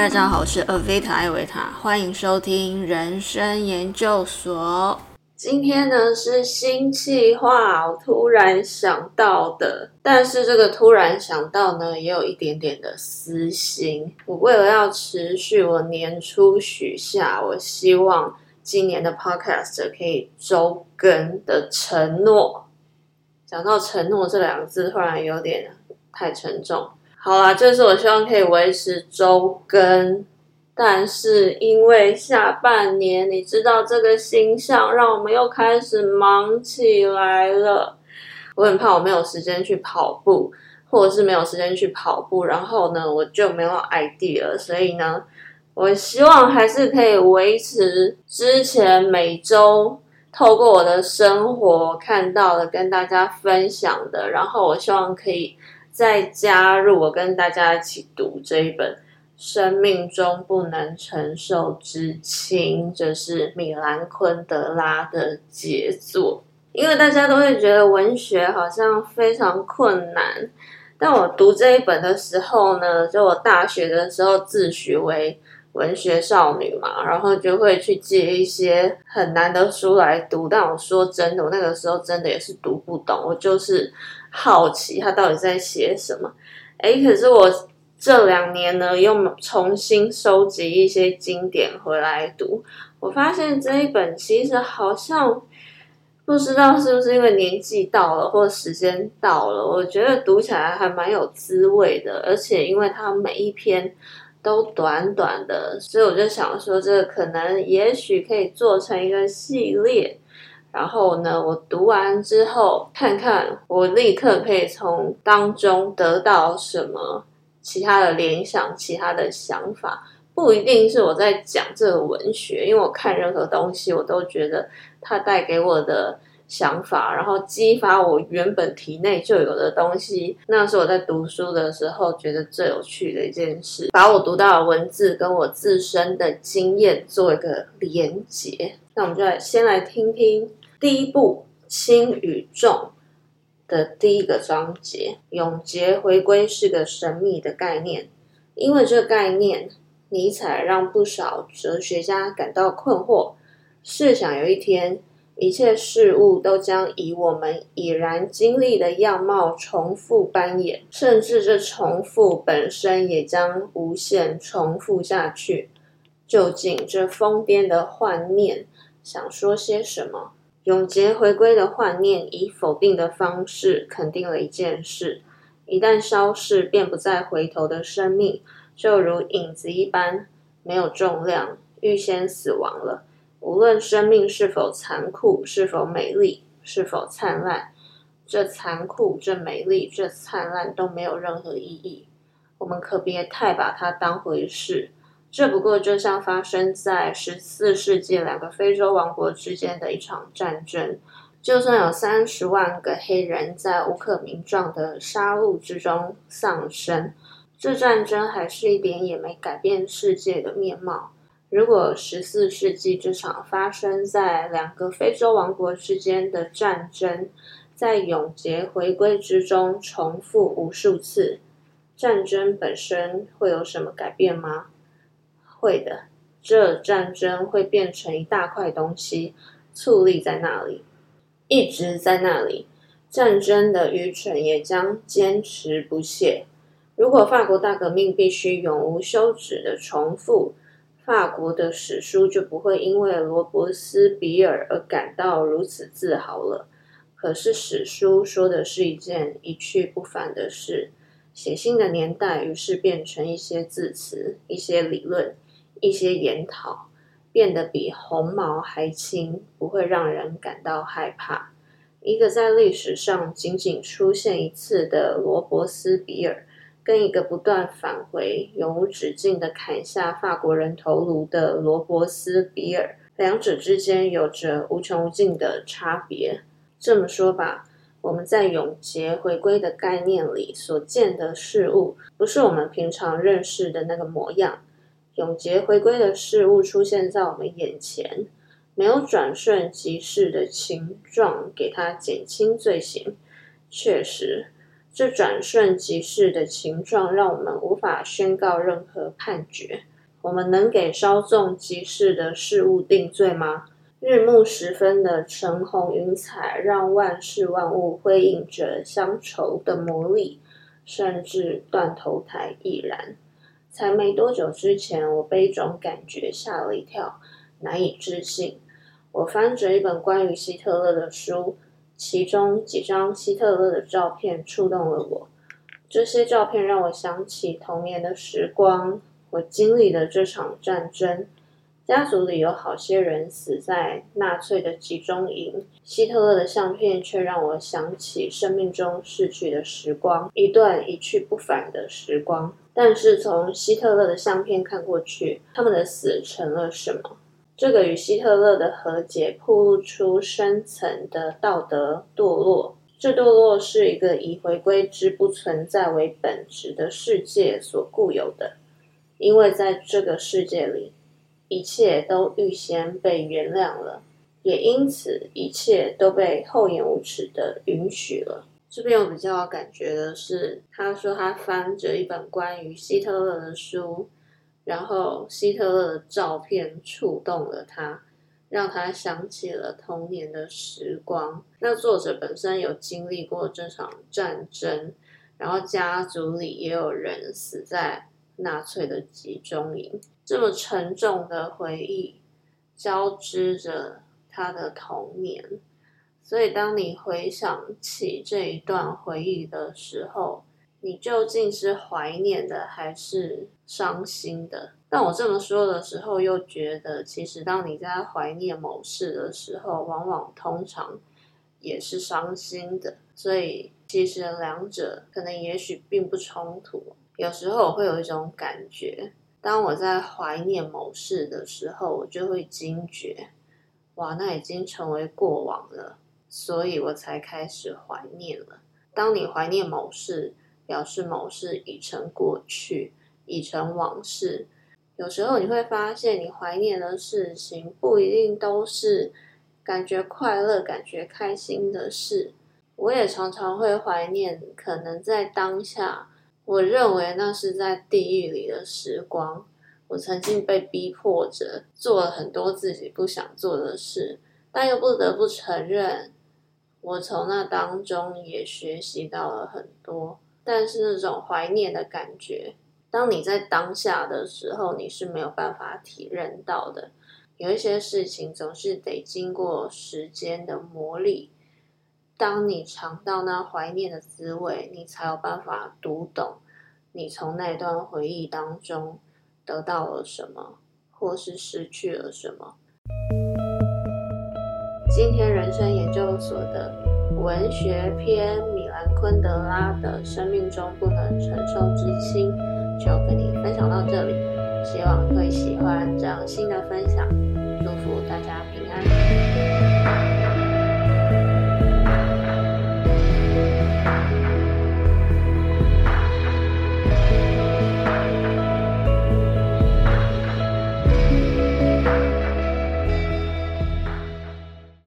大家好，我是 Avita 艾维塔，欢迎收听人生研究所。今天呢是新计划，我突然想到的，但是这个突然想到呢，也有一点点的私心。我为了要持续我年初许下，我希望今年的 Podcast 可以周更的承诺。讲到承诺这两个字，突然有点太沉重。好啦，就是我希望可以维持周更，但是因为下半年你知道这个星象，让我们又开始忙起来了。我很怕我没有时间去跑步，或者是没有时间去跑步，然后呢我就没有 idea 了。所以呢，我希望还是可以维持之前每周透过我的生活看到的跟大家分享的，然后我希望可以。再加入我跟大家一起读这一本《生命中不能承受之轻》，这是米兰昆德拉的杰作。因为大家都会觉得文学好像非常困难，但我读这一本的时候呢，就我大学的时候自诩为文学少女嘛，然后就会去借一些很难的书来读。但我说真的，我那个时候真的也是读不懂，我就是。好奇他到底在写什么？哎，可是我这两年呢，又重新收集一些经典回来读。我发现这一本其实好像不知道是不是因为年纪到了，或时间到了，我觉得读起来还蛮有滋味的。而且因为它每一篇都短短的，所以我就想说，这个可能也许可以做成一个系列。然后呢，我读完之后，看看我立刻可以从当中得到什么其他的联想、其他的想法。不一定是我在讲这个文学，因为我看任何东西，我都觉得它带给我的想法，然后激发我原本体内就有的东西，那是我在读书的时候觉得最有趣的一件事。把我读到的文字跟我自身的经验做一个连结。那我们就来先来听听。第一部轻与重的第一个章节，永劫回归是个神秘的概念。因为这个概念，尼采让不少哲学家感到困惑。试想有一天，一切事物都将以我们已然经历的样貌重复扮演，甚至这重复本身也将无限重复下去。究竟这疯癫的幻念想说些什么？永劫回归的幻念，以否定的方式肯定了一件事：一旦消逝，便不再回头的生命，就如影子一般，没有重量，预先死亡了。无论生命是否残酷，是否美丽，是否灿烂，这残酷、这美丽、这灿烂都没有任何意义。我们可别太把它当回事。这不过就像发生在十四世纪两个非洲王国之间的一场战争，就算有三十万个黑人在无可名状的杀戮之中丧生，这战争还是一点也没改变世界的面貌。如果十四世纪这场发生在两个非洲王国之间的战争，在永劫回归之中重复无数次，战争本身会有什么改变吗？会的，这战争会变成一大块东西，矗立在那里，一直在那里。战争的愚蠢也将坚持不懈。如果法国大革命必须永无休止的重复，法国的史书就不会因为罗伯斯比尔而感到如此自豪了。可是史书说的是一件一去不返的事，写信的年代于是变成一些字词，一些理论。一些研讨变得比红毛还轻，不会让人感到害怕。一个在历史上仅仅出现一次的罗伯斯比尔，跟一个不断返回、永无止境的砍下法国人头颅的罗伯斯比尔，两者之间有着无穷无尽的差别。这么说吧，我们在永劫回归的概念里所见的事物，不是我们平常认识的那个模样。永劫回归的事物出现在我们眼前，没有转瞬即逝的情状给它减轻罪行。确实，这转瞬即逝的情状，让我们无法宣告任何判决。我们能给稍纵即逝的事物定罪吗？日暮时分的橙红云彩，让万事万物辉映着乡愁的魔力，甚至断头台亦然。才没多久之前，我被一种感觉吓了一跳，难以置信。我翻着一本关于希特勒的书，其中几张希特勒的照片触动了我。这些照片让我想起童年的时光。我经历了这场战争，家族里有好些人死在纳粹的集中营。希特勒的相片却让我想起生命中逝去的时光，一段一去不返的时光。但是从希特勒的相片看过去，他们的死成了什么？这个与希特勒的和解，暴露出深层的道德堕落。这堕落是一个以回归之不存在为本质的世界所固有的。因为在这个世界里，一切都预先被原谅了，也因此一切都被厚颜无耻的允许了。这边我比较感觉的是，他说他翻着一本关于希特勒的书，然后希特勒的照片触动了他，让他想起了童年的时光。那作者本身有经历过这场战争，然后家族里也有人死在。纳粹的集中营，这么沉重的回忆交织着他的童年，所以当你回想起这一段回忆的时候，你究竟是怀念的还是伤心的？但我这么说的时候，又觉得其实当你在怀念某事的时候，往往通常也是伤心的，所以其实两者可能也许并不冲突。有时候我会有一种感觉，当我在怀念某事的时候，我就会惊觉，哇，那已经成为过往了，所以我才开始怀念了。当你怀念某事，表示某事已成过去，已成往事。有时候你会发现，你怀念的事情不一定都是感觉快乐、感觉开心的事。我也常常会怀念，可能在当下。我认为那是在地狱里的时光。我曾经被逼迫着做了很多自己不想做的事，但又不得不承认，我从那当中也学习到了很多。但是那种怀念的感觉，当你在当下的时候，你是没有办法体认到的。有一些事情总是得经过时间的磨砺。当你尝到那怀念的滋味，你才有办法读懂你从那段回忆当中得到了什么，或是失去了什么。今天人生研究所的文学篇，昆德拉的《生命中不能承受之轻》，就跟你分享到这里，希望会喜欢这样新的分享，祝福大家平安。